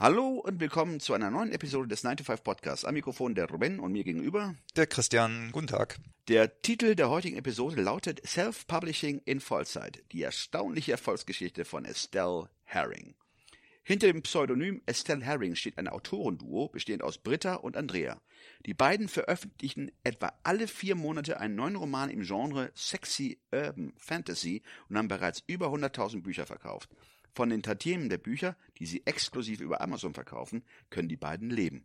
Hallo und willkommen zu einer neuen Episode des 9 to 5 Podcasts. Am Mikrofon der Ruben und mir gegenüber Der Christian, guten Tag. Der Titel der heutigen Episode lautet Self-Publishing in Vollzeit. Die erstaunliche Erfolgsgeschichte von Estelle Herring. Hinter dem Pseudonym Estelle Herring steht ein Autorenduo, bestehend aus Britta und Andrea. Die beiden veröffentlichen etwa alle vier Monate einen neuen Roman im Genre Sexy Urban Fantasy und haben bereits über 100.000 Bücher verkauft. Von den Tantiemen der Bücher, die sie exklusiv über Amazon verkaufen, können die beiden leben.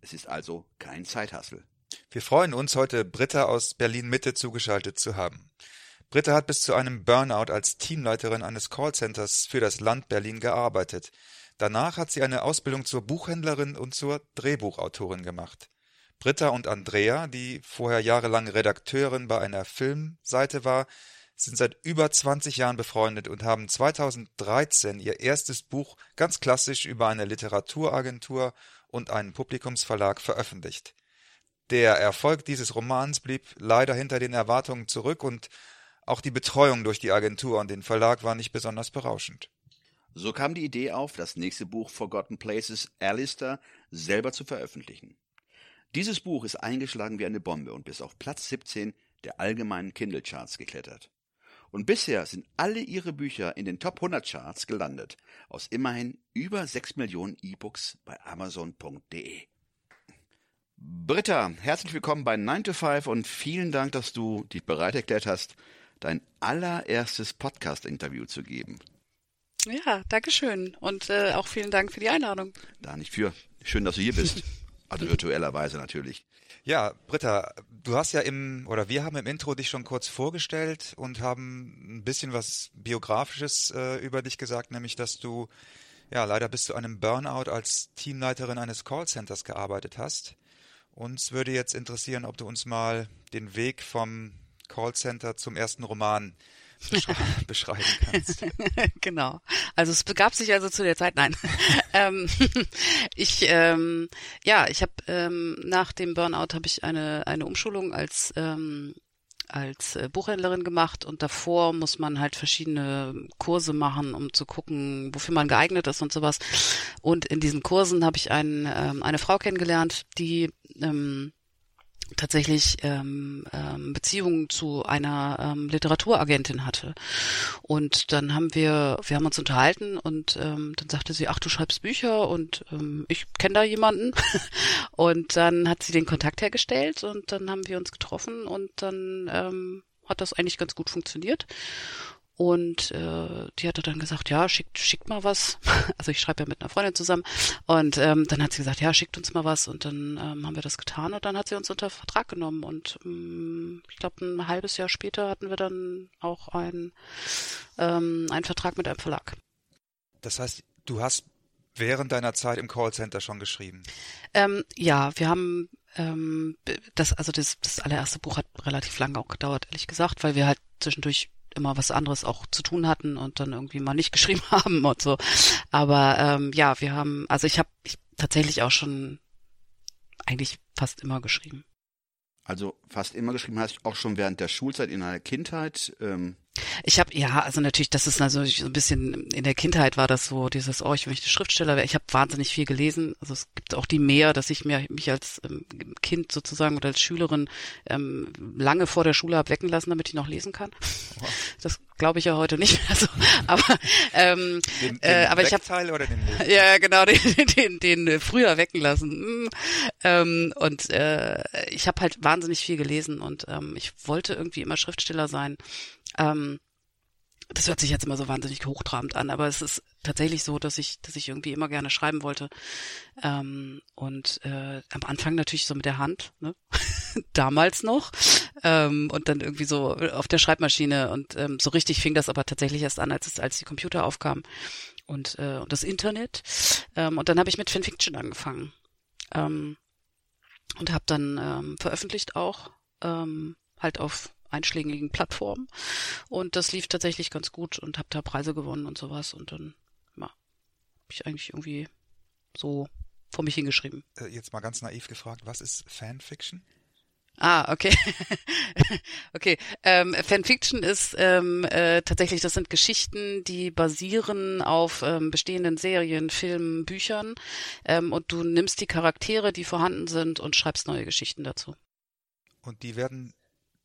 Es ist also kein Zeithassel. Wir freuen uns, heute Britta aus Berlin-Mitte zugeschaltet zu haben. Britta hat bis zu einem Burnout als Teamleiterin eines Callcenters für das Land Berlin gearbeitet. Danach hat sie eine Ausbildung zur Buchhändlerin und zur Drehbuchautorin gemacht. Britta und Andrea, die vorher jahrelang Redakteurin bei einer Filmseite war, sind seit über 20 Jahren befreundet und haben 2013 ihr erstes Buch ganz klassisch über eine Literaturagentur und einen Publikumsverlag veröffentlicht. Der Erfolg dieses Romans blieb leider hinter den Erwartungen zurück und auch die Betreuung durch die Agentur und den Verlag war nicht besonders berauschend. So kam die Idee auf, das nächste Buch Forgotten Places Alistair selber zu veröffentlichen. Dieses Buch ist eingeschlagen wie eine Bombe und bis auf Platz 17 der allgemeinen Kindle-Charts geklettert. Und bisher sind alle ihre Bücher in den Top 100 Charts gelandet, aus immerhin über 6 Millionen E-Books bei Amazon.de. Britta, herzlich willkommen bei 9 to 5 und vielen Dank, dass du dich bereit erklärt hast, dein allererstes Podcast-Interview zu geben. Ja, danke schön und äh, auch vielen Dank für die Einladung. Da nicht für. Schön, dass du hier bist. Also virtuellerweise natürlich. Ja, Britta, du hast ja im, oder wir haben im Intro dich schon kurz vorgestellt und haben ein bisschen was Biografisches äh, über dich gesagt, nämlich, dass du, ja, leider bis zu einem Burnout als Teamleiterin eines Callcenters gearbeitet hast. Uns würde jetzt interessieren, ob du uns mal den Weg vom Callcenter zum ersten Roman beschreiben kannst. genau. Also es begab sich also zu der Zeit, nein. ähm, ich ähm, ja, ich habe ähm, nach dem Burnout habe ich eine eine Umschulung als ähm, als äh, Buchhändlerin gemacht und davor muss man halt verschiedene Kurse machen, um zu gucken, wofür man geeignet ist und sowas. Und in diesen Kursen habe ich einen, ähm, eine Frau kennengelernt, die ähm, tatsächlich ähm, ähm, Beziehungen zu einer ähm, Literaturagentin hatte. Und dann haben wir, wir haben uns unterhalten und ähm, dann sagte sie, ach, du schreibst Bücher und ähm, ich kenne da jemanden. und dann hat sie den Kontakt hergestellt und dann haben wir uns getroffen und dann ähm, hat das eigentlich ganz gut funktioniert. Und äh, die hatte dann gesagt, ja, schickt, schickt mal was. Also ich schreibe ja mit einer Freundin zusammen. Und ähm, dann hat sie gesagt, ja, schickt uns mal was. Und dann ähm, haben wir das getan und dann hat sie uns unter Vertrag genommen. Und ähm, ich glaube, ein halbes Jahr später hatten wir dann auch ein, ähm, einen Vertrag mit einem Verlag. Das heißt, du hast während deiner Zeit im Callcenter schon geschrieben? Ähm, ja, wir haben ähm, das, also das, das allererste Buch hat relativ lange auch gedauert, ehrlich gesagt, weil wir halt zwischendurch immer was anderes auch zu tun hatten und dann irgendwie mal nicht geschrieben haben und so. Aber ähm, ja, wir haben, also ich habe tatsächlich auch schon eigentlich fast immer geschrieben. Also fast immer geschrieben hast, auch schon während der Schulzeit in deiner Kindheit. Ähm ich habe ja, also natürlich, das ist also so ein bisschen in der Kindheit war das so dieses, oh, ich möchte Schriftsteller werden. Ich habe wahnsinnig viel gelesen. Also es gibt auch die mehr, dass ich mir mich als ähm, Kind sozusagen oder als Schülerin ähm, lange vor der Schule habe wecken lassen, damit ich noch lesen kann. Wow. Das glaube ich ja heute nicht mehr so. Aber ähm, den, den äh, aber ich habe oder den ja genau den, den, den äh, früher wecken lassen. Mm. Ähm, und äh, ich habe halt wahnsinnig viel gelesen und ähm, ich wollte irgendwie immer Schriftsteller sein. Ähm, das hört sich jetzt immer so wahnsinnig hochtrabend an, aber es ist tatsächlich so, dass ich, dass ich irgendwie immer gerne schreiben wollte. Ähm, und äh, am Anfang natürlich so mit der Hand, ne? damals noch. Ähm, und dann irgendwie so auf der Schreibmaschine. Und ähm, so richtig fing das aber tatsächlich erst an, als es, als die Computer aufkamen und, äh, und das Internet. Ähm, und dann habe ich mit Fanfiction angefangen. Ähm, und habe dann ähm, veröffentlicht auch, ähm, halt auf einschlägigen Plattformen. Und das lief tatsächlich ganz gut und habe da Preise gewonnen und sowas. Und dann ja, habe ich eigentlich irgendwie so vor mich hingeschrieben. Äh, jetzt mal ganz naiv gefragt, was ist Fanfiction? Ah, okay. okay. Ähm, Fanfiction ist ähm, äh, tatsächlich, das sind Geschichten, die basieren auf ähm, bestehenden Serien, Filmen, Büchern ähm, und du nimmst die Charaktere, die vorhanden sind und schreibst neue Geschichten dazu. Und die werden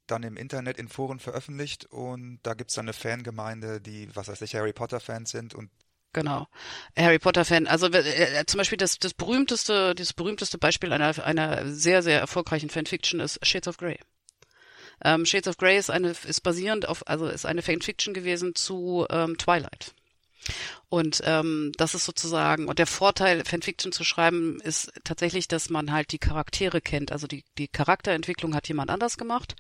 dann im Internet in Foren veröffentlicht und da gibt's dann eine Fangemeinde, die, was weiß ich, Harry Potter-Fans sind und Genau. Harry Potter Fan. Also äh, äh, zum Beispiel das, das berühmteste, das berühmteste Beispiel einer, einer sehr, sehr erfolgreichen Fanfiction ist Shades of Grey. Ähm, Shades of Grey ist eine, ist basierend auf, also ist eine Fanfiction gewesen zu ähm, Twilight. Und ähm, das ist sozusagen, und der Vorteil, Fanfiction zu schreiben, ist tatsächlich, dass man halt die Charaktere kennt. Also die, die Charakterentwicklung hat jemand anders gemacht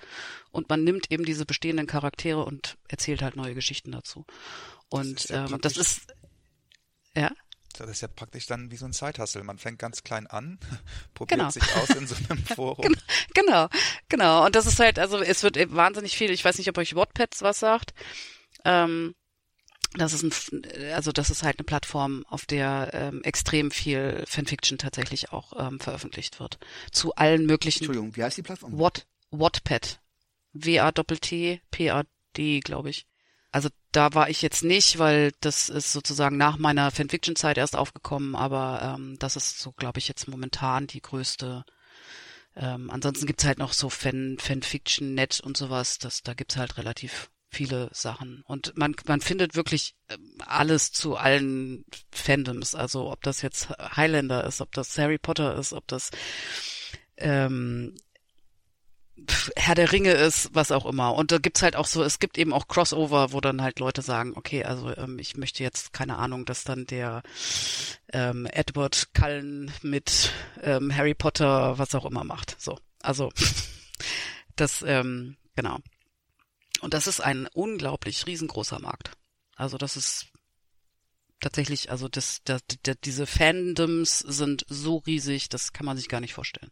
und man nimmt eben diese bestehenden Charaktere und erzählt halt neue Geschichten dazu. Und das ist, ja ähm, das ist ja. Das ist ja praktisch dann wie so ein Zeithassel. Man fängt ganz klein an, probiert genau. sich aus in so einem Forum. genau, genau. Und das ist halt, also es wird wahnsinnig viel, ich weiß nicht, ob euch Wattpads was sagt. Ähm, das ist ein, also das ist halt eine Plattform, auf der ähm, extrem viel Fanfiction tatsächlich auch ähm, veröffentlicht wird. Zu allen möglichen. Entschuldigung, wie heißt die Plattform? Watt, Wattpad. W-A-T-T-P-A-D, glaube ich. Also da war ich jetzt nicht, weil das ist sozusagen nach meiner Fanfiction-Zeit erst aufgekommen, aber ähm, das ist so, glaube ich, jetzt momentan die größte. Ähm, ansonsten gibt's halt noch so Fan, Fanfiction-Net und sowas. Das, da gibt's halt relativ viele Sachen. Und man, man findet wirklich ähm, alles zu allen Fandoms. Also ob das jetzt Highlander ist, ob das Harry Potter ist, ob das ähm, Herr der Ringe ist, was auch immer. Und da gibt's halt auch so, es gibt eben auch Crossover, wo dann halt Leute sagen, okay, also ähm, ich möchte jetzt, keine Ahnung, dass dann der ähm, Edward Cullen mit ähm, Harry Potter was auch immer macht. So, also das, ähm, genau. Und das ist ein unglaublich riesengroßer Markt. Also das ist tatsächlich, also das, das, das, diese Fandoms sind so riesig, das kann man sich gar nicht vorstellen.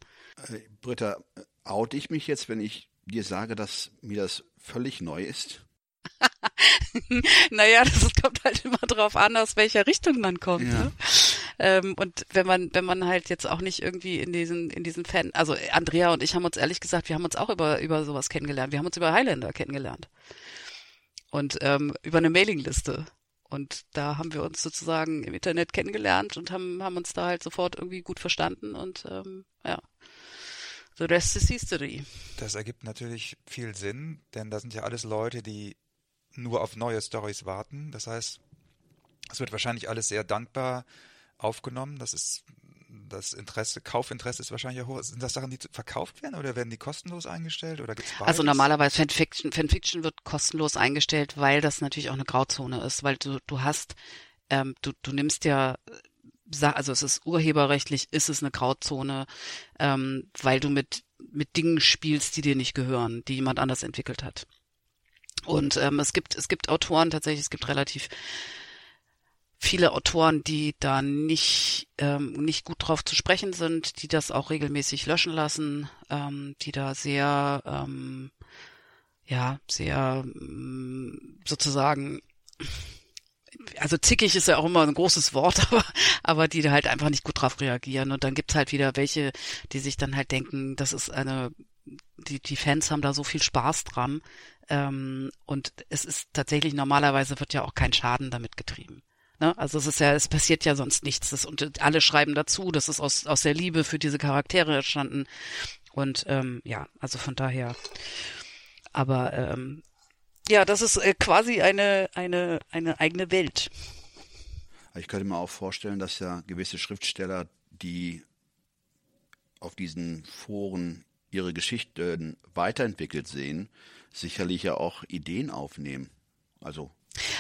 Äh, Britta, oute ich mich jetzt, wenn ich dir sage, dass mir das völlig neu ist? naja, das kommt halt immer drauf an, aus welcher Richtung man kommt. Ja. Ne? Ähm, und wenn man, wenn man halt jetzt auch nicht irgendwie in diesen, in diesen Fan, also Andrea und ich haben uns ehrlich gesagt, wir haben uns auch über, über sowas kennengelernt. Wir haben uns über Highlander kennengelernt. Und ähm, über eine Mailingliste. Und da haben wir uns sozusagen im Internet kennengelernt und haben, haben uns da halt sofort irgendwie gut verstanden und ähm, ja. The rest is history. Das ergibt natürlich viel Sinn, denn das sind ja alles Leute, die nur auf neue Stories warten. Das heißt, es wird wahrscheinlich alles sehr dankbar aufgenommen. Das ist das Interesse, Kaufinteresse ist wahrscheinlich hoch. Sind das Sachen, die verkauft werden oder werden die kostenlos eingestellt oder gibt's beides? Also normalerweise Fanfiction, Fanfiction wird kostenlos eingestellt, weil das natürlich auch eine Grauzone ist, weil du du hast ähm, du du nimmst ja also es ist urheberrechtlich, ist es eine Grauzone, ähm, weil du mit, mit Dingen spielst, die dir nicht gehören, die jemand anders entwickelt hat. Und ähm, es gibt, es gibt Autoren tatsächlich, es gibt relativ viele Autoren, die da nicht, ähm, nicht gut drauf zu sprechen sind, die das auch regelmäßig löschen lassen, ähm, die da sehr, ähm, ja, sehr mm, sozusagen also zickig ist ja auch immer ein großes Wort, aber, aber die halt einfach nicht gut drauf reagieren. Und dann gibt's halt wieder welche, die sich dann halt denken, das ist eine, die, die Fans haben da so viel Spaß dran. Ähm, und es ist tatsächlich, normalerweise wird ja auch kein Schaden damit getrieben. Ne? Also es ist ja, es passiert ja sonst nichts. Das, und alle schreiben dazu, das ist aus, aus der Liebe für diese Charaktere entstanden. Und ähm, ja, also von daher. Aber ähm, ja, das ist äh, quasi eine, eine, eine eigene Welt. Ich könnte mir auch vorstellen, dass ja gewisse Schriftsteller, die auf diesen Foren ihre Geschichten weiterentwickelt sehen, sicherlich ja auch Ideen aufnehmen. Also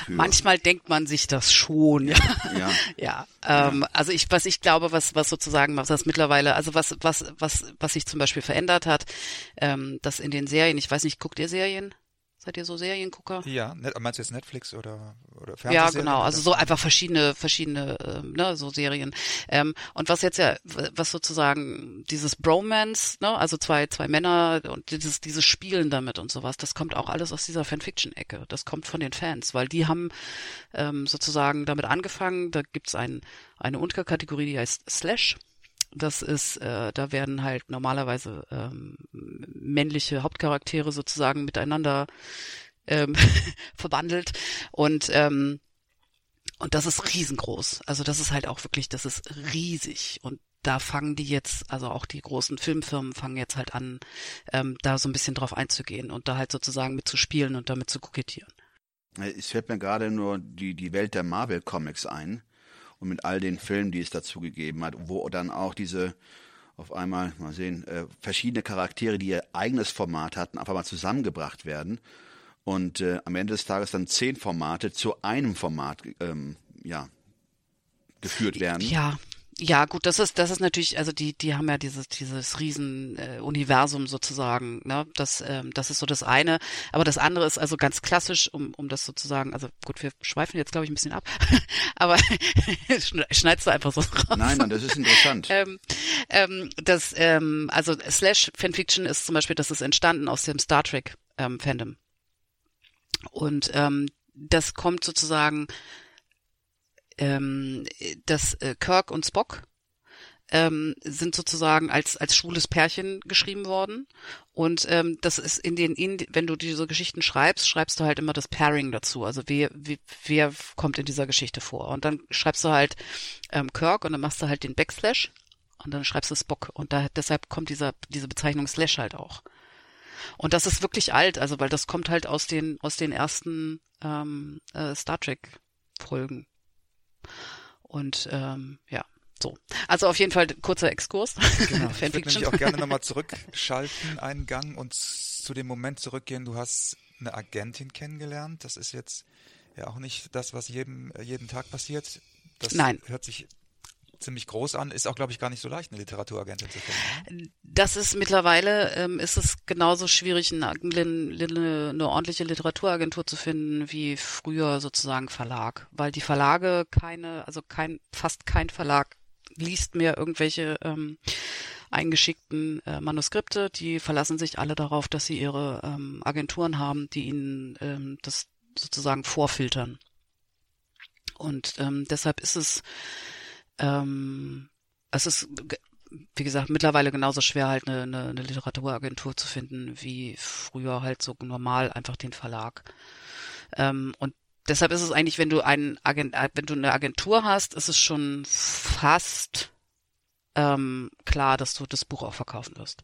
Manchmal denkt man sich das schon, ja. Ja. ja, ähm, also ich, was ich glaube, was, was sozusagen, was das mittlerweile, also was, was, was, was sich zum Beispiel verändert hat, ähm, dass in den Serien, ich weiß nicht, guckt ihr Serien? Seid ihr so Seriengucker? Ja, meinst du jetzt Netflix oder, oder Fernsehserien? Ja, genau, also so einfach verschiedene, verschiedene, äh, ne, so Serien. Ähm, und was jetzt ja, was sozusagen dieses Bromance, ne, also zwei, zwei Männer und dieses, dieses Spielen damit und sowas, das kommt auch alles aus dieser Fanfiction-Ecke. Das kommt von den Fans, weil die haben ähm, sozusagen damit angefangen, da gibt's ein, eine Unterkategorie, die heißt Slash. Das ist, äh, da werden halt normalerweise ähm, männliche Hauptcharaktere sozusagen miteinander ähm, verbandelt und ähm, und das ist riesengroß. Also das ist halt auch wirklich, das ist riesig und da fangen die jetzt, also auch die großen Filmfirmen fangen jetzt halt an, ähm, da so ein bisschen drauf einzugehen und da halt sozusagen mit zu spielen und damit zu kokettieren. Es fällt mir gerade nur die, die Welt der Marvel Comics ein und mit all den Filmen, die es dazu gegeben hat, wo dann auch diese auf einmal, mal sehen, äh, verschiedene Charaktere, die ihr eigenes Format hatten, einfach mal zusammengebracht werden und äh, am Ende des Tages dann zehn Formate zu einem Format ähm, ja, geführt werden. Ja, ja, gut, das ist das ist natürlich, also die die haben ja dieses dieses riesen äh, Universum sozusagen, ne? Das ähm, das ist so das eine, aber das andere ist also ganz klassisch, um um das sozusagen, also gut, wir schweifen jetzt glaube ich ein bisschen ab, aber schneidest du einfach so raus. Nein, nein, das ist interessant. ähm, ähm, das ähm, also Slash Fanfiction ist zum Beispiel, das ist entstanden aus dem Star Trek ähm, Fandom und ähm, das kommt sozusagen ähm, dass äh, Kirk und Spock ähm, sind sozusagen als als schwules Pärchen geschrieben worden. Und ähm, das ist in den in, wenn du diese Geschichten schreibst schreibst du halt immer das Pairing dazu. Also wer wer, wer kommt in dieser Geschichte vor? Und dann schreibst du halt ähm, Kirk und dann machst du halt den Backslash und dann schreibst du Spock. Und da deshalb kommt dieser diese Bezeichnung Slash halt auch. Und das ist wirklich alt also weil das kommt halt aus den aus den ersten ähm, äh, Star Trek Folgen und ähm, ja, so. Also auf jeden Fall kurzer Exkurs. Genau. Ich würde nämlich auch gerne nochmal zurückschalten, einen Gang und zu dem Moment zurückgehen. Du hast eine Agentin kennengelernt. Das ist jetzt ja auch nicht das, was jedem, jeden Tag passiert. Das Nein. hört sich ziemlich groß an. Ist auch, glaube ich, gar nicht so leicht, eine Literaturagentin zu finden. Ne? Das ist mittlerweile, ähm, ist es genauso schwierig, eine, eine, eine ordentliche Literaturagentur zu finden, wie früher sozusagen Verlag. Weil die Verlage keine, also kein, fast kein Verlag liest mehr irgendwelche ähm, eingeschickten äh, Manuskripte. Die verlassen sich alle darauf, dass sie ihre ähm, Agenturen haben, die ihnen ähm, das sozusagen vorfiltern. Und ähm, deshalb ist es ähm, es ist, wie gesagt, mittlerweile genauso schwer, halt eine, eine, eine Literaturagentur zu finden, wie früher halt so normal einfach den Verlag. Ähm, und deshalb ist es eigentlich, wenn du einen Agent, äh, wenn du eine Agentur hast, ist es schon fast ähm, klar, dass du das Buch auch verkaufen wirst.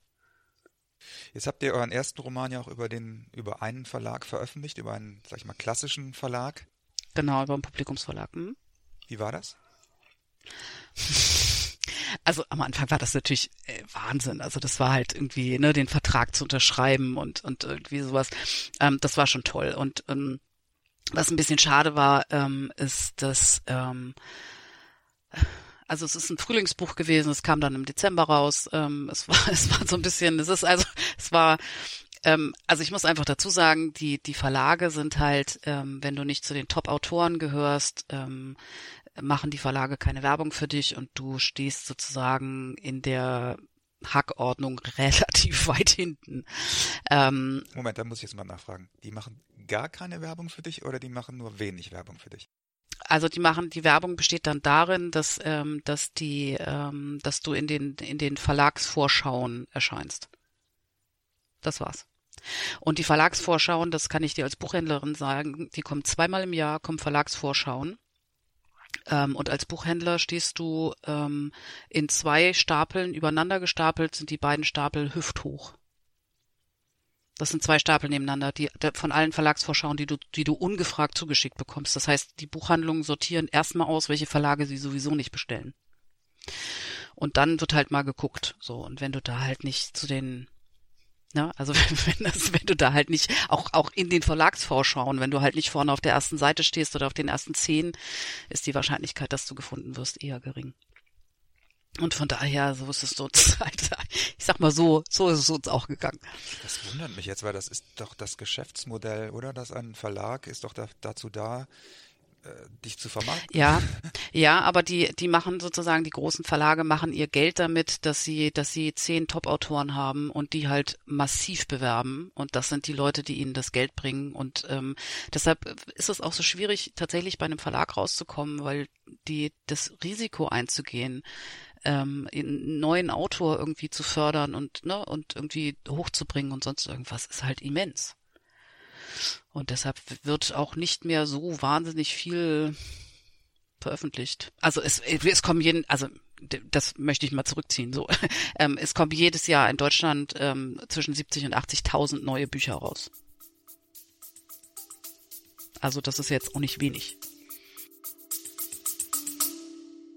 Jetzt habt ihr euren ersten Roman ja auch über den, über einen Verlag veröffentlicht, über einen, sag ich mal, klassischen Verlag. Genau, über einen Publikumsverlag. Hm? Wie war das? Also am Anfang war das natürlich äh, Wahnsinn. Also das war halt irgendwie, ne, den Vertrag zu unterschreiben und und irgendwie sowas. Ähm, das war schon toll. Und ähm, was ein bisschen schade war, ähm, ist, dass ähm, also es ist ein Frühlingsbuch gewesen. Es kam dann im Dezember raus. Ähm, es war es war so ein bisschen. Es ist also es war ähm, also ich muss einfach dazu sagen, die, die Verlage sind halt, ähm, wenn du nicht zu den Top-Autoren gehörst, ähm, machen die Verlage keine Werbung für dich und du stehst sozusagen in der Hackordnung relativ weit hinten. Ähm, Moment, da muss ich jetzt mal nachfragen. Die machen gar keine Werbung für dich oder die machen nur wenig Werbung für dich? Also die machen, die Werbung besteht dann darin, dass, ähm, dass die, ähm, dass du in den, in den Verlagsvorschauen erscheinst. Das war's. Und die Verlagsvorschauen, das kann ich dir als Buchhändlerin sagen, die kommen zweimal im Jahr, kommen Verlagsvorschauen. Ähm, und als Buchhändler stehst du ähm, in zwei Stapeln übereinander gestapelt, sind die beiden Stapel hüfthoch. Das sind zwei Stapel nebeneinander, die von allen Verlagsvorschauen, die du, die du ungefragt zugeschickt bekommst. Das heißt, die Buchhandlungen sortieren erstmal aus, welche Verlage sie sowieso nicht bestellen. Und dann wird halt mal geguckt. So, und wenn du da halt nicht zu den Ne? Also wenn, wenn, das, wenn du da halt nicht, auch, auch in den Verlagsvorschauen, wenn du halt nicht vorne auf der ersten Seite stehst oder auf den ersten zehn, ist die Wahrscheinlichkeit, dass du gefunden wirst, eher gering. Und von daher, so ist es so, ich sag mal so, so ist es uns auch gegangen. Das wundert mich jetzt, weil das ist doch das Geschäftsmodell, oder? Dass ein Verlag ist doch da, dazu da, dich zu vermarkten. Ja, ja, aber die, die machen sozusagen, die großen Verlage machen ihr Geld damit, dass sie, dass sie zehn Top-Autoren haben und die halt massiv bewerben. Und das sind die Leute, die ihnen das Geld bringen. Und ähm, deshalb ist es auch so schwierig, tatsächlich bei einem Verlag rauszukommen, weil die das Risiko einzugehen, ähm, einen neuen Autor irgendwie zu fördern und ne und irgendwie hochzubringen und sonst irgendwas ist halt immens. Und deshalb wird auch nicht mehr so wahnsinnig viel veröffentlicht. Also es, es kommen jeden, also das möchte ich mal zurückziehen. So, ähm, es kommen jedes Jahr in Deutschland ähm, zwischen 70 und 80.000 neue Bücher raus. Also das ist jetzt auch nicht wenig.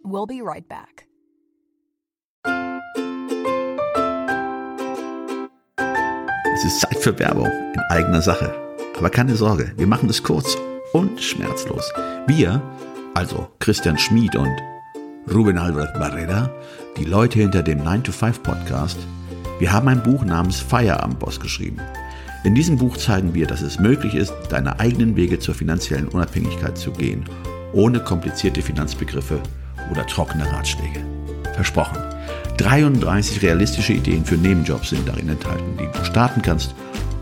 We'll be right back. Es ist Zeit für Werbung in eigener Sache. Aber keine Sorge, wir machen es kurz und schmerzlos. Wir, also Christian Schmid und Ruben Albert Barrera, die Leute hinter dem 9-to-5 Podcast, wir haben ein Buch namens Feierabendboss geschrieben. In diesem Buch zeigen wir, dass es möglich ist, deine eigenen Wege zur finanziellen Unabhängigkeit zu gehen, ohne komplizierte Finanzbegriffe oder trockene Ratschläge. Versprochen. 33 realistische Ideen für Nebenjobs sind darin enthalten, die du starten kannst,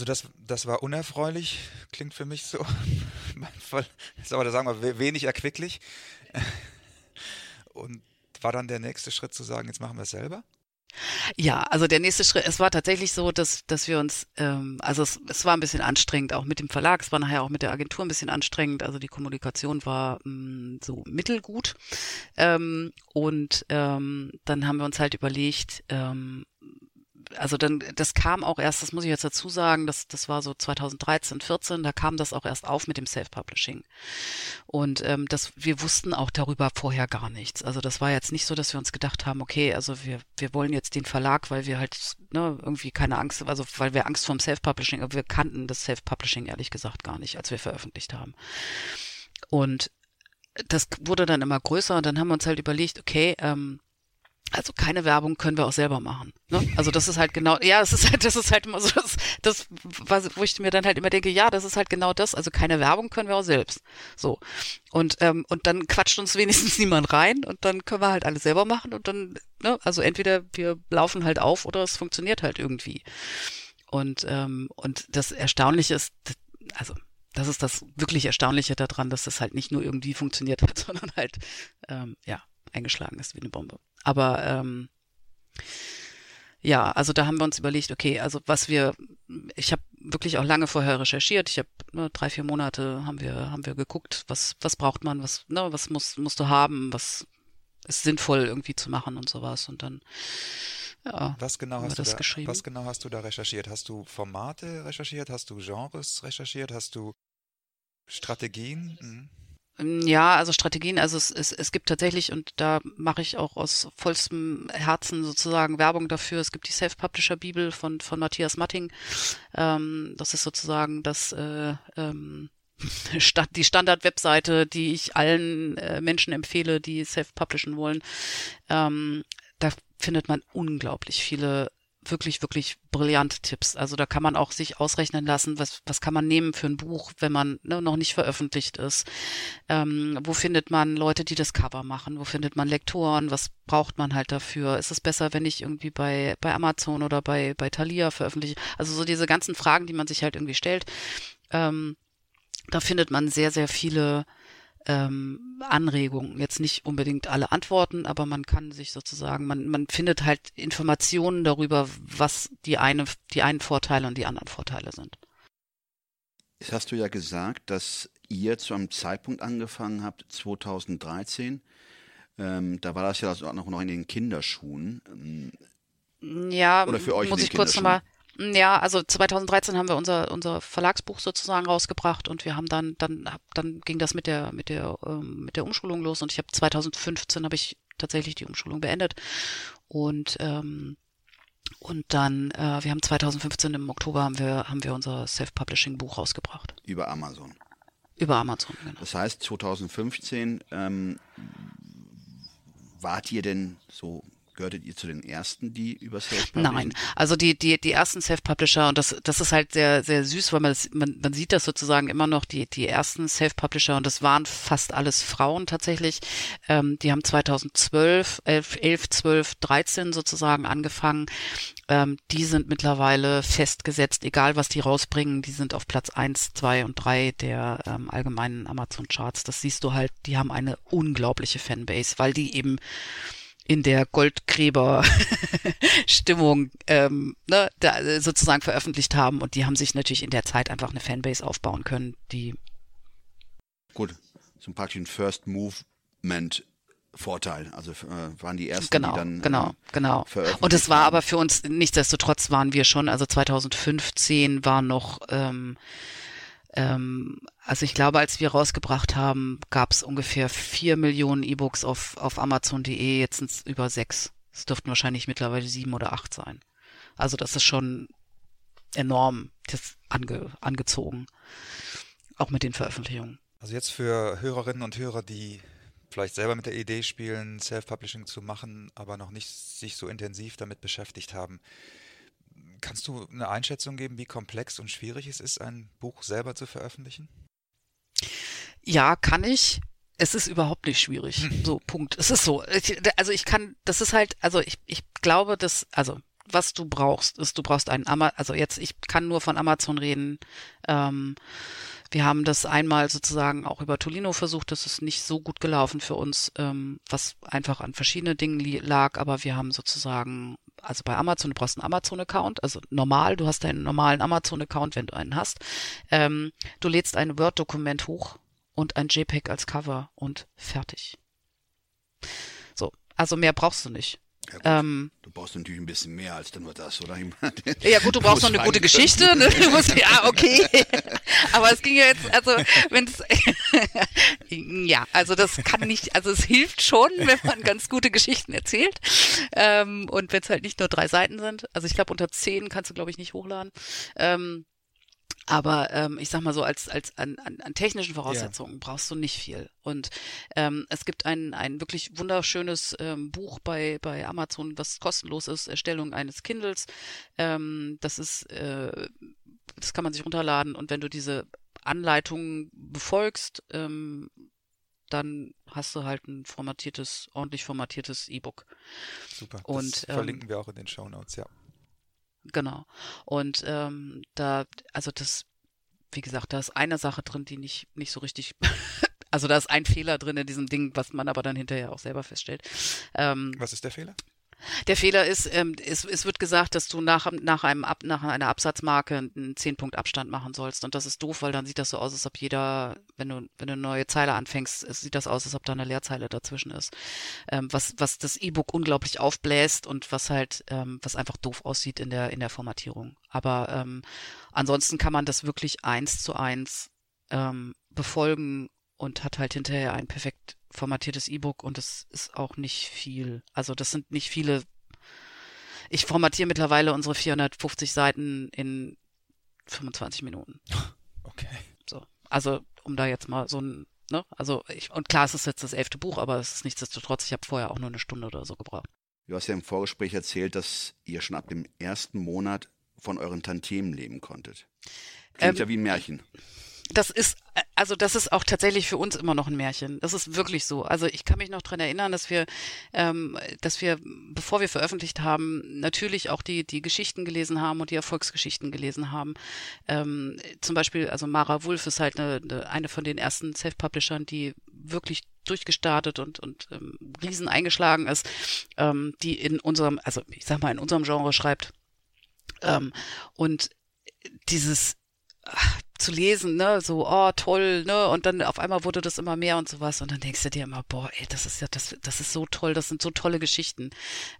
Also das, das war unerfreulich, klingt für mich so. Aber, sagen wir, wenig erquicklich. Und war dann der nächste Schritt zu sagen, jetzt machen wir es selber? Ja, also der nächste Schritt, es war tatsächlich so, dass, dass wir uns, ähm, also es, es war ein bisschen anstrengend, auch mit dem Verlag, es war nachher auch mit der Agentur ein bisschen anstrengend, also die Kommunikation war mh, mm, so mittelgut. Ähm, und ähm, dann haben wir uns halt überlegt, ähm, also dann, das kam auch erst, das muss ich jetzt dazu sagen, das, das war so 2013, 14, da kam das auch erst auf mit dem Self-Publishing. Und ähm, das, wir wussten auch darüber vorher gar nichts. Also das war jetzt nicht so, dass wir uns gedacht haben, okay, also wir, wir wollen jetzt den Verlag, weil wir halt ne, irgendwie keine Angst, also weil wir Angst vorm Self-Publishing, aber wir kannten das Self-Publishing ehrlich gesagt gar nicht, als wir veröffentlicht haben. Und das wurde dann immer größer und dann haben wir uns halt überlegt, okay, ähm, also keine Werbung können wir auch selber machen. Ne? Also das ist halt genau, ja, das ist halt, das ist halt immer so das, das, was, wo ich mir dann halt immer denke, ja, das ist halt genau das. Also keine Werbung können wir auch selbst. So und ähm, und dann quatscht uns wenigstens niemand rein und dann können wir halt alles selber machen und dann, ne, also entweder wir laufen halt auf oder es funktioniert halt irgendwie. Und ähm, und das Erstaunliche ist, also das ist das wirklich Erstaunliche daran, dass das halt nicht nur irgendwie funktioniert hat, sondern halt ähm, ja eingeschlagen ist wie eine Bombe. Aber ähm, ja, also da haben wir uns überlegt, okay, also was wir, ich habe wirklich auch lange vorher recherchiert. Ich habe ne, drei, vier Monate haben wir haben wir geguckt, was was braucht man, was ne, was muss musst du haben, was ist sinnvoll irgendwie zu machen und sowas und dann ja, was genau hast du da, geschrieben. Was genau hast du da recherchiert? Hast du Formate recherchiert? Hast du Genres recherchiert? Hast du Strategien? Mhm. Ja, also Strategien, also es, es, es gibt tatsächlich, und da mache ich auch aus vollstem Herzen sozusagen Werbung dafür, es gibt die Self-Publisher-Bibel von, von Matthias Matting. Ähm, das ist sozusagen das äh, ähm, die Standard-Webseite, die ich allen äh, Menschen empfehle, die self-publishen wollen. Ähm, da findet man unglaublich viele wirklich, wirklich brillante Tipps. Also da kann man auch sich ausrechnen lassen, was, was kann man nehmen für ein Buch, wenn man ne, noch nicht veröffentlicht ist. Ähm, wo findet man Leute, die das Cover machen? Wo findet man Lektoren? Was braucht man halt dafür? Ist es besser, wenn ich irgendwie bei, bei Amazon oder bei, bei Thalia veröffentliche? Also so diese ganzen Fragen, die man sich halt irgendwie stellt. Ähm, da findet man sehr, sehr viele ähm, Anregungen. Jetzt nicht unbedingt alle Antworten, aber man kann sich sozusagen, man, man findet halt Informationen darüber, was die eine, die einen Vorteile und die anderen Vorteile sind. Jetzt hast du ja gesagt, dass ihr zu einem Zeitpunkt angefangen habt, 2013. Ähm, da war das ja auch noch in den Kinderschuhen. Ähm, ja, Oder für euch muss ich kurz nochmal. Ja, also 2013 haben wir unser unser Verlagsbuch sozusagen rausgebracht und wir haben dann dann dann ging das mit der mit der ähm, mit der Umschulung los und ich habe 2015 habe ich tatsächlich die Umschulung beendet und ähm, und dann äh, wir haben 2015 im Oktober haben wir haben wir unser Self-Publishing Buch rausgebracht über Amazon. über Amazon genau. Das heißt, 2015 ähm, wart ihr denn so, gehörtet ihr zu den ersten, die über Self-Publishing? Nein, also die die die ersten Self-Publisher und das das ist halt sehr sehr süß, weil man das, man man sieht das sozusagen immer noch die die ersten Self-Publisher und das waren fast alles Frauen tatsächlich. Ähm, die haben 2012, 11, 11, 12, 13 sozusagen angefangen. Ähm, die sind mittlerweile festgesetzt, egal was die rausbringen, die sind auf Platz eins, zwei und drei der ähm, allgemeinen Amazon Charts. Das siehst du halt, die haben eine unglaubliche Fanbase, weil die eben in der Goldgräber-Stimmung ähm, ne, da, äh, sozusagen veröffentlicht haben und die haben sich natürlich in der Zeit einfach eine Fanbase aufbauen können, die Gut, so praktisch ein First Movement Vorteil. Also äh, waren die ersten, genau, die dann genau, äh, genau. veröffentlicht Und es war aber für uns nichtsdestotrotz waren wir schon, also 2015 war noch ähm, ähm, also ich glaube, als wir rausgebracht haben, gab es ungefähr vier Millionen E-Books auf, auf Amazon.de, jetzt sind es über sechs. Es dürften wahrscheinlich mittlerweile sieben oder acht sein. Also das ist schon enorm das ange, angezogen. Auch mit den Veröffentlichungen. Also jetzt für Hörerinnen und Hörer, die vielleicht selber mit der Idee spielen, Self-Publishing zu machen, aber noch nicht sich so intensiv damit beschäftigt haben. Kannst du eine Einschätzung geben, wie komplex und schwierig es ist, ein Buch selber zu veröffentlichen? Ja, kann ich. Es ist überhaupt nicht schwierig. So, Punkt. Es ist so. Also ich kann, das ist halt, also ich, ich glaube, dass, also was du brauchst, ist, du brauchst einen Amazon, also jetzt, ich kann nur von Amazon reden. Ähm, wir haben das einmal sozusagen auch über Tolino versucht, das ist nicht so gut gelaufen für uns, ähm, was einfach an verschiedenen Dingen lag, aber wir haben sozusagen, also bei Amazon, du brauchst einen Amazon-Account, also normal, du hast deinen normalen Amazon-Account, wenn du einen hast. Ähm, du lädst ein Word-Dokument hoch und ein JPEG als Cover und fertig. So, also mehr brauchst du nicht. Ja, Ähm, du brauchst natürlich ein bisschen mehr als nur das, oder? ja gut, du brauchst noch eine gute Geschichte. Ne? Du musst, ja, okay. Aber es ging ja jetzt, also wenn es, ja, also das kann nicht, also es hilft schon, wenn man ganz gute Geschichten erzählt. Ähm, und wenn es halt nicht nur drei Seiten sind. Also ich glaube, unter zehn kannst du, glaube ich, nicht hochladen. Ähm, aber ähm, ich sag mal so, als, als an, an, an technischen Voraussetzungen brauchst du nicht viel. Und ähm, es gibt ein, ein wirklich wunderschönes ähm, Buch bei, bei Amazon, was kostenlos ist, Erstellung eines Kindles. Ähm, das ist, äh, das kann man sich runterladen und wenn du diese Anleitungen befolgst, ähm, dann hast du halt ein formatiertes, ordentlich formatiertes E-Book. Super. Das Und, ähm, verlinken wir auch in den Shownotes, ja. Genau. Und ähm, da, also das, wie gesagt, da ist eine Sache drin, die nicht, nicht so richtig, also da ist ein Fehler drin in diesem Ding, was man aber dann hinterher auch selber feststellt. Ähm, Was ist der Fehler? Der Fehler ist, ähm, es, es wird gesagt, dass du nach, nach, einem Ab, nach einer Absatzmarke einen 10-Punkt Abstand machen sollst. Und das ist doof, weil dann sieht das so aus, als ob jeder, wenn du, wenn du eine neue Zeile anfängst, sieht das aus, als ob da eine Leerzeile dazwischen ist. Ähm, was, was das E-Book unglaublich aufbläst und was halt, ähm, was einfach doof aussieht in der, in der Formatierung. Aber ähm, ansonsten kann man das wirklich eins zu eins ähm, befolgen und hat halt hinterher ein perfekt formatiertes E-Book und es ist auch nicht viel. Also das sind nicht viele. Ich formatiere mittlerweile unsere 450 Seiten in 25 Minuten. Okay. So. Also, um da jetzt mal so ein, ne? Also ich, und klar, es ist jetzt das elfte Buch, aber es ist nichtsdestotrotz, ich habe vorher auch nur eine Stunde oder so gebraucht. Du hast ja im Vorgespräch erzählt, dass ihr schon ab dem ersten Monat von euren Tantiemen leben konntet. Klingt Ähm, ja wie ein Märchen. Das ist, also das ist auch tatsächlich für uns immer noch ein Märchen. Das ist wirklich so. Also ich kann mich noch dran erinnern, dass wir, ähm, dass wir, bevor wir veröffentlicht haben, natürlich auch die, die Geschichten gelesen haben und die Erfolgsgeschichten gelesen haben. Ähm, zum Beispiel, also Mara Wulff ist halt eine, eine, eine von den ersten Self-Publishern, die wirklich durchgestartet und, und ähm, riesen eingeschlagen ist, ähm, die in unserem, also ich sag mal, in unserem Genre schreibt. Ähm, und dieses ach, zu lesen, ne, so, oh, toll, ne, und dann auf einmal wurde das immer mehr und sowas und dann denkst du dir immer, boah, ey, das ist ja, das, das ist so toll, das sind so tolle Geschichten.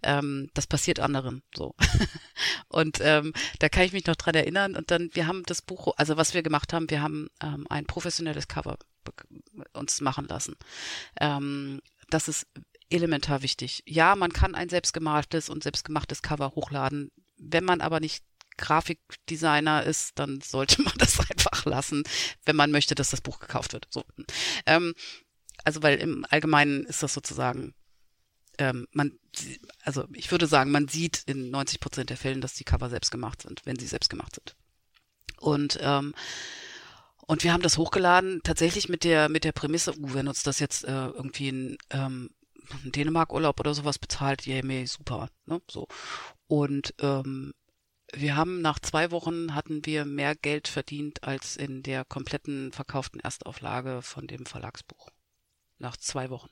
Ähm, das passiert anderen, so. und ähm, da kann ich mich noch dran erinnern und dann, wir haben das Buch, also was wir gemacht haben, wir haben ähm, ein professionelles Cover uns machen lassen. Ähm, das ist elementar wichtig. Ja, man kann ein selbstgemaltes und selbstgemachtes Cover hochladen. Wenn man aber nicht Grafikdesigner ist, dann sollte man das einfach lassen, wenn man möchte, dass das Buch gekauft wird. So. Ähm, also weil im Allgemeinen ist das sozusagen, ähm, man, also ich würde sagen, man sieht in 90 Prozent der Fällen, dass die Cover selbst gemacht sind, wenn sie selbst gemacht sind. Und ähm, und wir haben das hochgeladen, tatsächlich mit der mit der Prämisse, uh, wenn uns das jetzt äh, irgendwie ein ähm, Dänemark-Urlaub oder sowas bezahlt, yeah, mir super, ne? So. Und ähm, wir haben nach zwei Wochen hatten wir mehr Geld verdient als in der kompletten verkauften Erstauflage von dem Verlagsbuch. Nach zwei Wochen.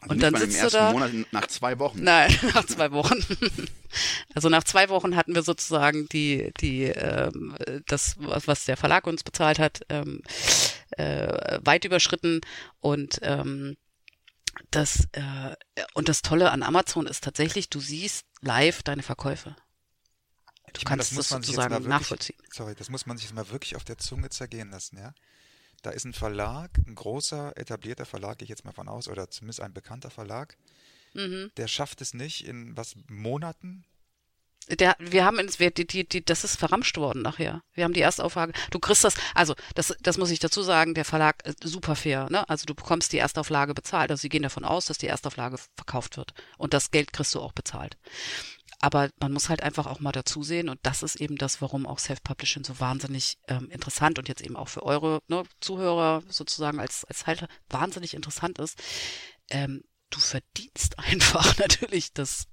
Also und dann sitzt du da. Monat, nach zwei Wochen. Nein, nach zwei Wochen. Also nach zwei Wochen hatten wir sozusagen die, die, ähm, das, was der Verlag uns bezahlt hat, ähm, äh, weit überschritten und ähm, das äh, und das Tolle an Amazon ist tatsächlich, du siehst live deine Verkäufe. Du ich kannst meine, das, das sozusagen wirklich, nachvollziehen. Sorry, das muss man sich jetzt mal wirklich auf der Zunge zergehen lassen, ja. Da ist ein Verlag, ein großer, etablierter Verlag, gehe ich jetzt mal von aus, oder zumindest ein bekannter Verlag, mhm. der schafft es nicht in was Monaten der, wir haben ins, die, die, die, das ist verramscht worden nachher. Wir haben die Erstauflage. Du kriegst das, also das, das muss ich dazu sagen, der Verlag ist super fair, ne? Also du bekommst die Erstauflage bezahlt. Also sie gehen davon aus, dass die Erstauflage verkauft wird. Und das Geld kriegst du auch bezahlt. Aber man muss halt einfach auch mal dazu sehen, und das ist eben das, warum auch Self-Publishing so wahnsinnig ähm, interessant und jetzt eben auch für eure ne, Zuhörer sozusagen als, als Halter wahnsinnig interessant ist. Ähm, du verdienst einfach natürlich das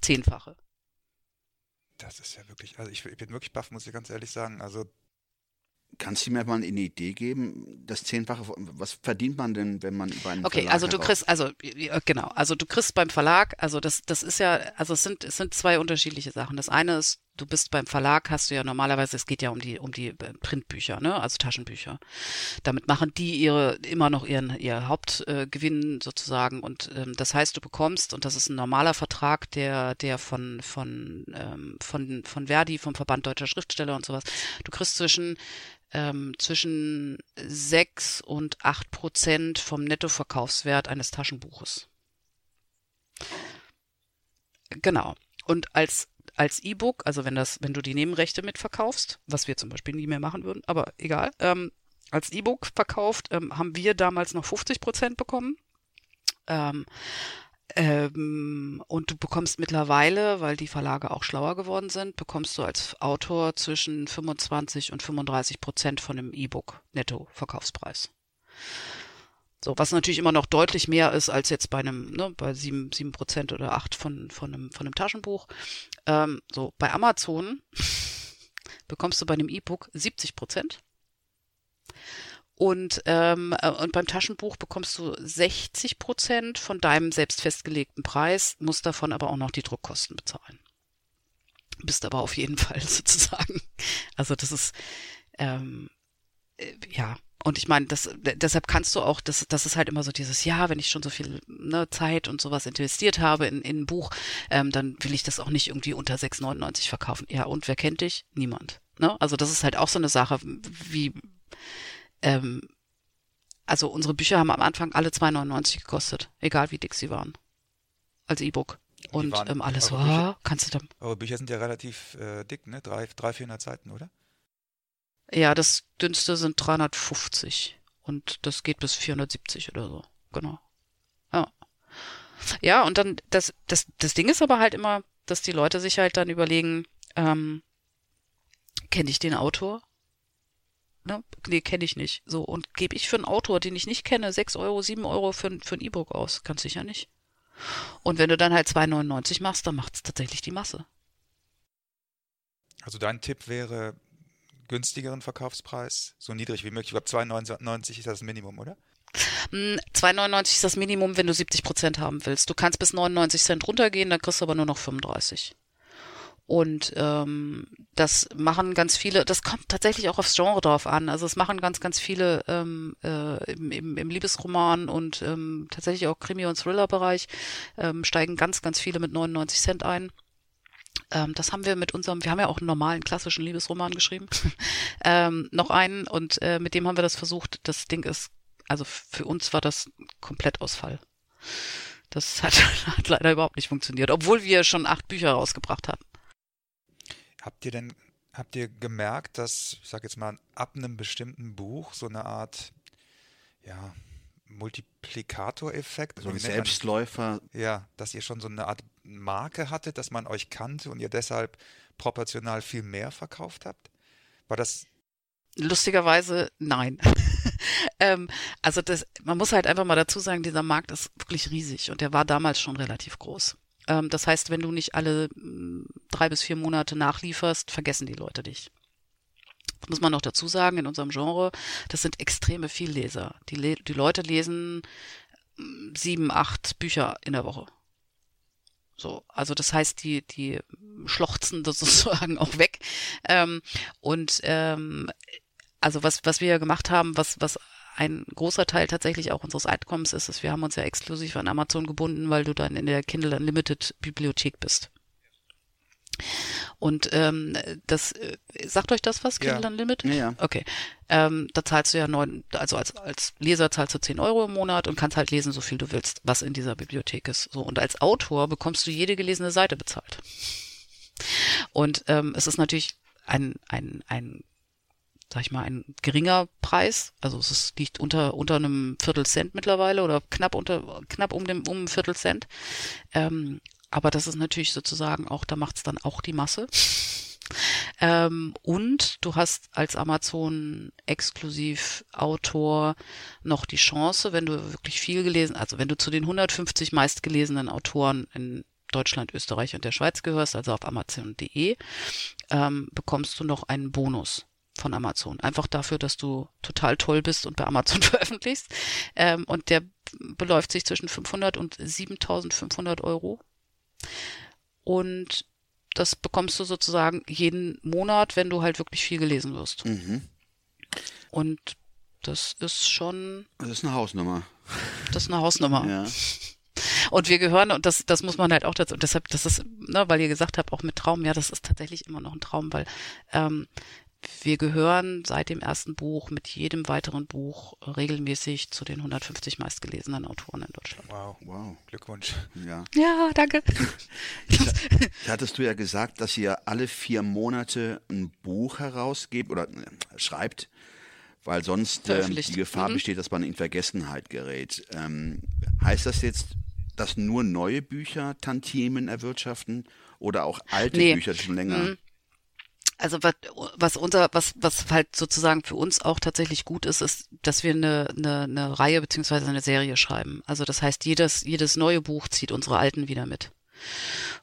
Zehnfache. Das ist ja wirklich, also ich, ich bin wirklich baff, muss ich ganz ehrlich sagen. Also Kannst du mir mal eine Idee geben, das Zehnfache, was verdient man denn, wenn man über einen Okay, Verlag also du kriegst, also genau, also du kriegst beim Verlag, also das, das ist ja, also es sind, es sind zwei unterschiedliche Sachen. Das eine ist, du bist beim Verlag, hast du ja normalerweise, es geht ja um die, um die äh, Printbücher, ne, also Taschenbücher. Damit machen die ihre, immer noch ihren, ihr Hauptgewinn äh, sozusagen und ähm, das heißt, du bekommst, und das ist ein normaler Vertrag, der, der von, von, ähm, von, von Verdi, vom Verband Deutscher Schriftsteller und sowas, du kriegst zwischen ähm, zwischen sechs und acht Prozent vom Nettoverkaufswert eines Taschenbuches. Genau. Und als als E-Book, also wenn das, wenn du die Nebenrechte mitverkaufst, was wir zum Beispiel nie mehr machen würden, aber egal, ähm, als E-Book verkauft, ähm, haben wir damals noch 50 Prozent bekommen. Ähm, ähm, und du bekommst mittlerweile, weil die Verlage auch schlauer geworden sind, bekommst du als Autor zwischen 25 und 35 Prozent von dem E-Book Netto-Verkaufspreis. So, was natürlich immer noch deutlich mehr ist als jetzt bei einem, ne, bei sieben, sieben Prozent oder acht von, von einem, von einem Taschenbuch. Ähm, so, bei Amazon bekommst du bei einem E-Book 70 Prozent. Und, ähm, äh, und beim Taschenbuch bekommst du 60 Prozent von deinem selbst festgelegten Preis, musst davon aber auch noch die Druckkosten bezahlen. Bist aber auf jeden Fall sozusagen. Also das ist, ähm, äh, ja, und ich meine, das, deshalb kannst du auch, das, das ist halt immer so dieses, ja, wenn ich schon so viel ne, Zeit und sowas investiert habe in, in ein Buch, ähm, dann will ich das auch nicht irgendwie unter 6,99 verkaufen. Ja, und wer kennt dich? Niemand. Ne? Also das ist halt auch so eine Sache, wie ähm, also unsere Bücher haben am Anfang alle 2,99 gekostet, egal wie dick sie waren. Als E-Book. Und ähm, alles so, ah, kannst du dann. Eure Bücher sind ja relativ äh, dick, ne? Drei, drei, 400 Seiten, oder? Ja, das dünnste sind 350 und das geht bis 470 oder so. Genau. Ja. Ja, und dann, das, das, das Ding ist aber halt immer, dass die Leute sich halt dann überlegen, ähm, kenne ich den Autor? Ne, nee, kenne ich nicht. So, und gebe ich für einen Autor, den ich nicht kenne, sechs Euro, sieben Euro für, für ein E-Book aus? Ganz sicher nicht. Und wenn du dann halt 2,99 machst, dann macht es tatsächlich die Masse. Also dein Tipp wäre günstigeren Verkaufspreis, so niedrig wie möglich. Ich glaube 2,99 ist das Minimum, oder? 2,99 ist das Minimum, wenn du 70 Prozent haben willst. Du kannst bis 99 Cent runtergehen, dann kriegst du aber nur noch 35. Und ähm, das machen ganz viele, das kommt tatsächlich auch aufs Genre drauf an. Also es machen ganz, ganz viele ähm, äh, im, im, im Liebesroman und ähm, tatsächlich auch Krimi- und Thriller-Bereich ähm, steigen ganz, ganz viele mit 99 Cent ein. Ähm, das haben wir mit unserem, wir haben ja auch einen normalen klassischen Liebesroman geschrieben, ähm, noch einen und äh, mit dem haben wir das versucht. Das Ding ist, also für uns war das Komplettausfall. Das hat, hat leider überhaupt nicht funktioniert, obwohl wir schon acht Bücher rausgebracht hatten. Habt ihr denn, habt ihr gemerkt, dass, ich sag jetzt mal, ab einem bestimmten Buch so eine Art, ja, Multiplikatoreffekt, So ein nennt man- Selbstläufer. ja, dass ihr schon so eine Art Marke hattet, dass man euch kannte und ihr deshalb proportional viel mehr verkauft habt? War das, Lustigerweise nein. ähm, also das, man muss halt einfach mal dazu sagen, dieser Markt ist wirklich riesig und der war damals schon relativ groß. Ähm, das heißt, wenn du nicht alle mh, drei bis vier Monate nachlieferst, vergessen die Leute dich. Das muss man noch dazu sagen, in unserem Genre, das sind extreme Vielleser. Die, Le die Leute lesen mh, sieben, acht Bücher in der Woche. So, also das heißt, die, die schlochzen sozusagen auch weg. Ähm, und ähm, also was, was wir gemacht haben, was, was ein großer Teil tatsächlich auch unseres Einkommens ist, ist, wir haben uns ja exklusiv an Amazon gebunden, weil du dann in der Kindle Unlimited Bibliothek bist. Und ähm, das äh, sagt euch das was, Ja. Kindle Unlimited? Ja, ja. Okay. Ähm, da zahlst du ja neun, also als, als Leser zahlst du 10 Euro im Monat und kannst halt lesen, so viel du willst, was in dieser Bibliothek ist. So, und als Autor bekommst du jede gelesene Seite bezahlt. Und ähm, es ist natürlich ein, ein, ein, sag ich mal, ein geringer Preis. Also es ist, liegt unter, unter einem Viertel Cent mittlerweile oder knapp unter, knapp um dem, um ein Viertel Cent. Ähm, aber das ist natürlich sozusagen auch, da macht's dann auch die Masse. Ähm, und du hast als Amazon exklusiv Autor noch die Chance, wenn du wirklich viel gelesen, also wenn du zu den 150 meistgelesenen Autoren in Deutschland, Österreich und der Schweiz gehörst, also auf Amazon.de, ähm, bekommst du noch einen Bonus von Amazon. Einfach dafür, dass du total toll bist und bei Amazon veröffentlichst. Ähm, und der beläuft sich zwischen 500 und 7500 Euro. Und das bekommst du sozusagen jeden Monat, wenn du halt wirklich viel gelesen wirst. Mhm. Und das ist schon, Das ist eine Hausnummer. das ist eine Hausnummer. Ja. Und wir gehören, und das, das muss man halt auch dazu, und deshalb, das ist, ne, weil ihr gesagt habt, auch mit Traum, ja, das ist tatsächlich immer noch ein Traum, weil ähm, wir gehören seit dem ersten Buch mit jedem weiteren Buch regelmäßig zu den 150 meistgelesenen Autoren in Deutschland. wow, Wow. Glückwunsch. Ja. Ja, danke. Hattest du ja gesagt, dass ihr alle vier Monate ein Buch herausgebt oder äh, schreibt, weil sonst ähm, die Gefahr Mhm. besteht, dass man in Vergessenheit gerät. Ähm, heißt das jetzt, dass nur neue Bücher Tantiemen erwirtschaften oder auch alte Nee. Bücher die schon länger? Mhm. Also was, was unser, was, was halt sozusagen für uns auch tatsächlich gut ist, ist, dass wir eine, eine, eine Reihe beziehungsweise eine Serie schreiben. Also das heißt, jedes, jedes neue Buch zieht unsere alten wieder mit.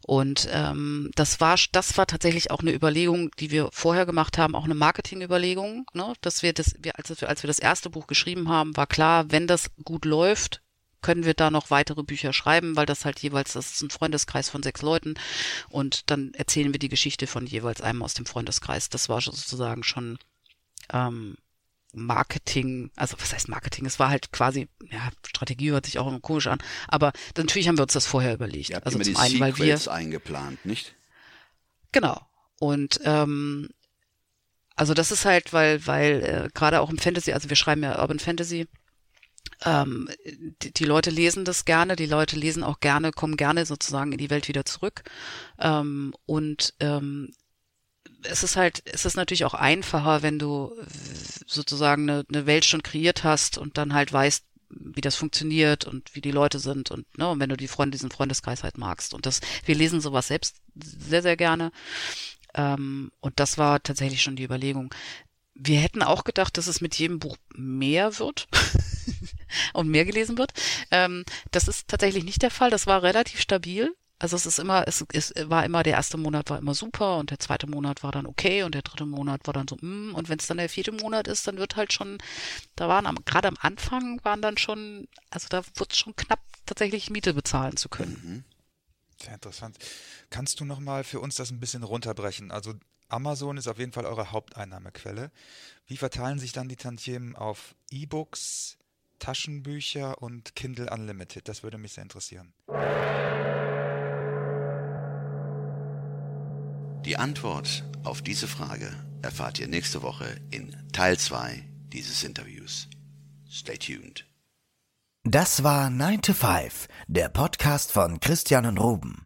Und ähm, das war das war tatsächlich auch eine Überlegung, die wir vorher gemacht haben, auch eine Marketingüberlegung, ne? dass wir das, wir als wir als wir das erste Buch geschrieben haben, war klar, wenn das gut läuft, können wir da noch weitere Bücher schreiben, weil das halt jeweils, das ist ein Freundeskreis von sechs Leuten und dann erzählen wir die Geschichte von jeweils einem aus dem Freundeskreis. Das war sozusagen schon ähm, Marketing, also was heißt Marketing? Es war halt quasi, ja, Strategie hört sich auch immer komisch an, aber natürlich haben wir uns das vorher überlegt. Ihr habt also immer zum die einen, weil wir eingeplant, nicht? Genau. Und ähm, also das ist halt, weil, weil äh, gerade auch im Fantasy, also wir schreiben ja Urban Fantasy, ähm, die, die Leute lesen das gerne, die Leute lesen auch gerne, kommen gerne sozusagen in die Welt wieder zurück. Ähm, und ähm, es ist halt, es ist natürlich auch einfacher, wenn du sozusagen eine, eine Welt schon kreiert hast und dann halt weißt, wie das funktioniert und wie die Leute sind und, ne, und wenn du die Freunde, diesen Freundeskreis halt magst. Und das, wir lesen sowas selbst sehr, sehr gerne. Ähm, und das war tatsächlich schon die Überlegung. Wir hätten auch gedacht, dass es mit jedem Buch mehr wird und mehr gelesen wird. Ähm, das ist tatsächlich nicht der Fall. Das war relativ stabil. Also es ist immer, es, es war immer, der erste Monat war immer super und der zweite Monat war dann okay und der dritte Monat war dann so, mm, und wenn es dann der vierte Monat ist, dann wird halt schon, da waren am, gerade am Anfang waren dann schon, also da wurde es schon knapp, tatsächlich Miete bezahlen zu können. Mhm. Sehr interessant. Kannst du nochmal für uns das ein bisschen runterbrechen? Also Amazon ist auf jeden Fall eure Haupteinnahmequelle. Wie verteilen sich dann die Tantiemen auf E-Books, Taschenbücher und Kindle Unlimited? Das würde mich sehr interessieren. Die Antwort auf diese Frage erfahrt ihr nächste Woche in Teil 2 dieses Interviews. Stay tuned. Das war 9 to 5, der Podcast von Christian und Ruben.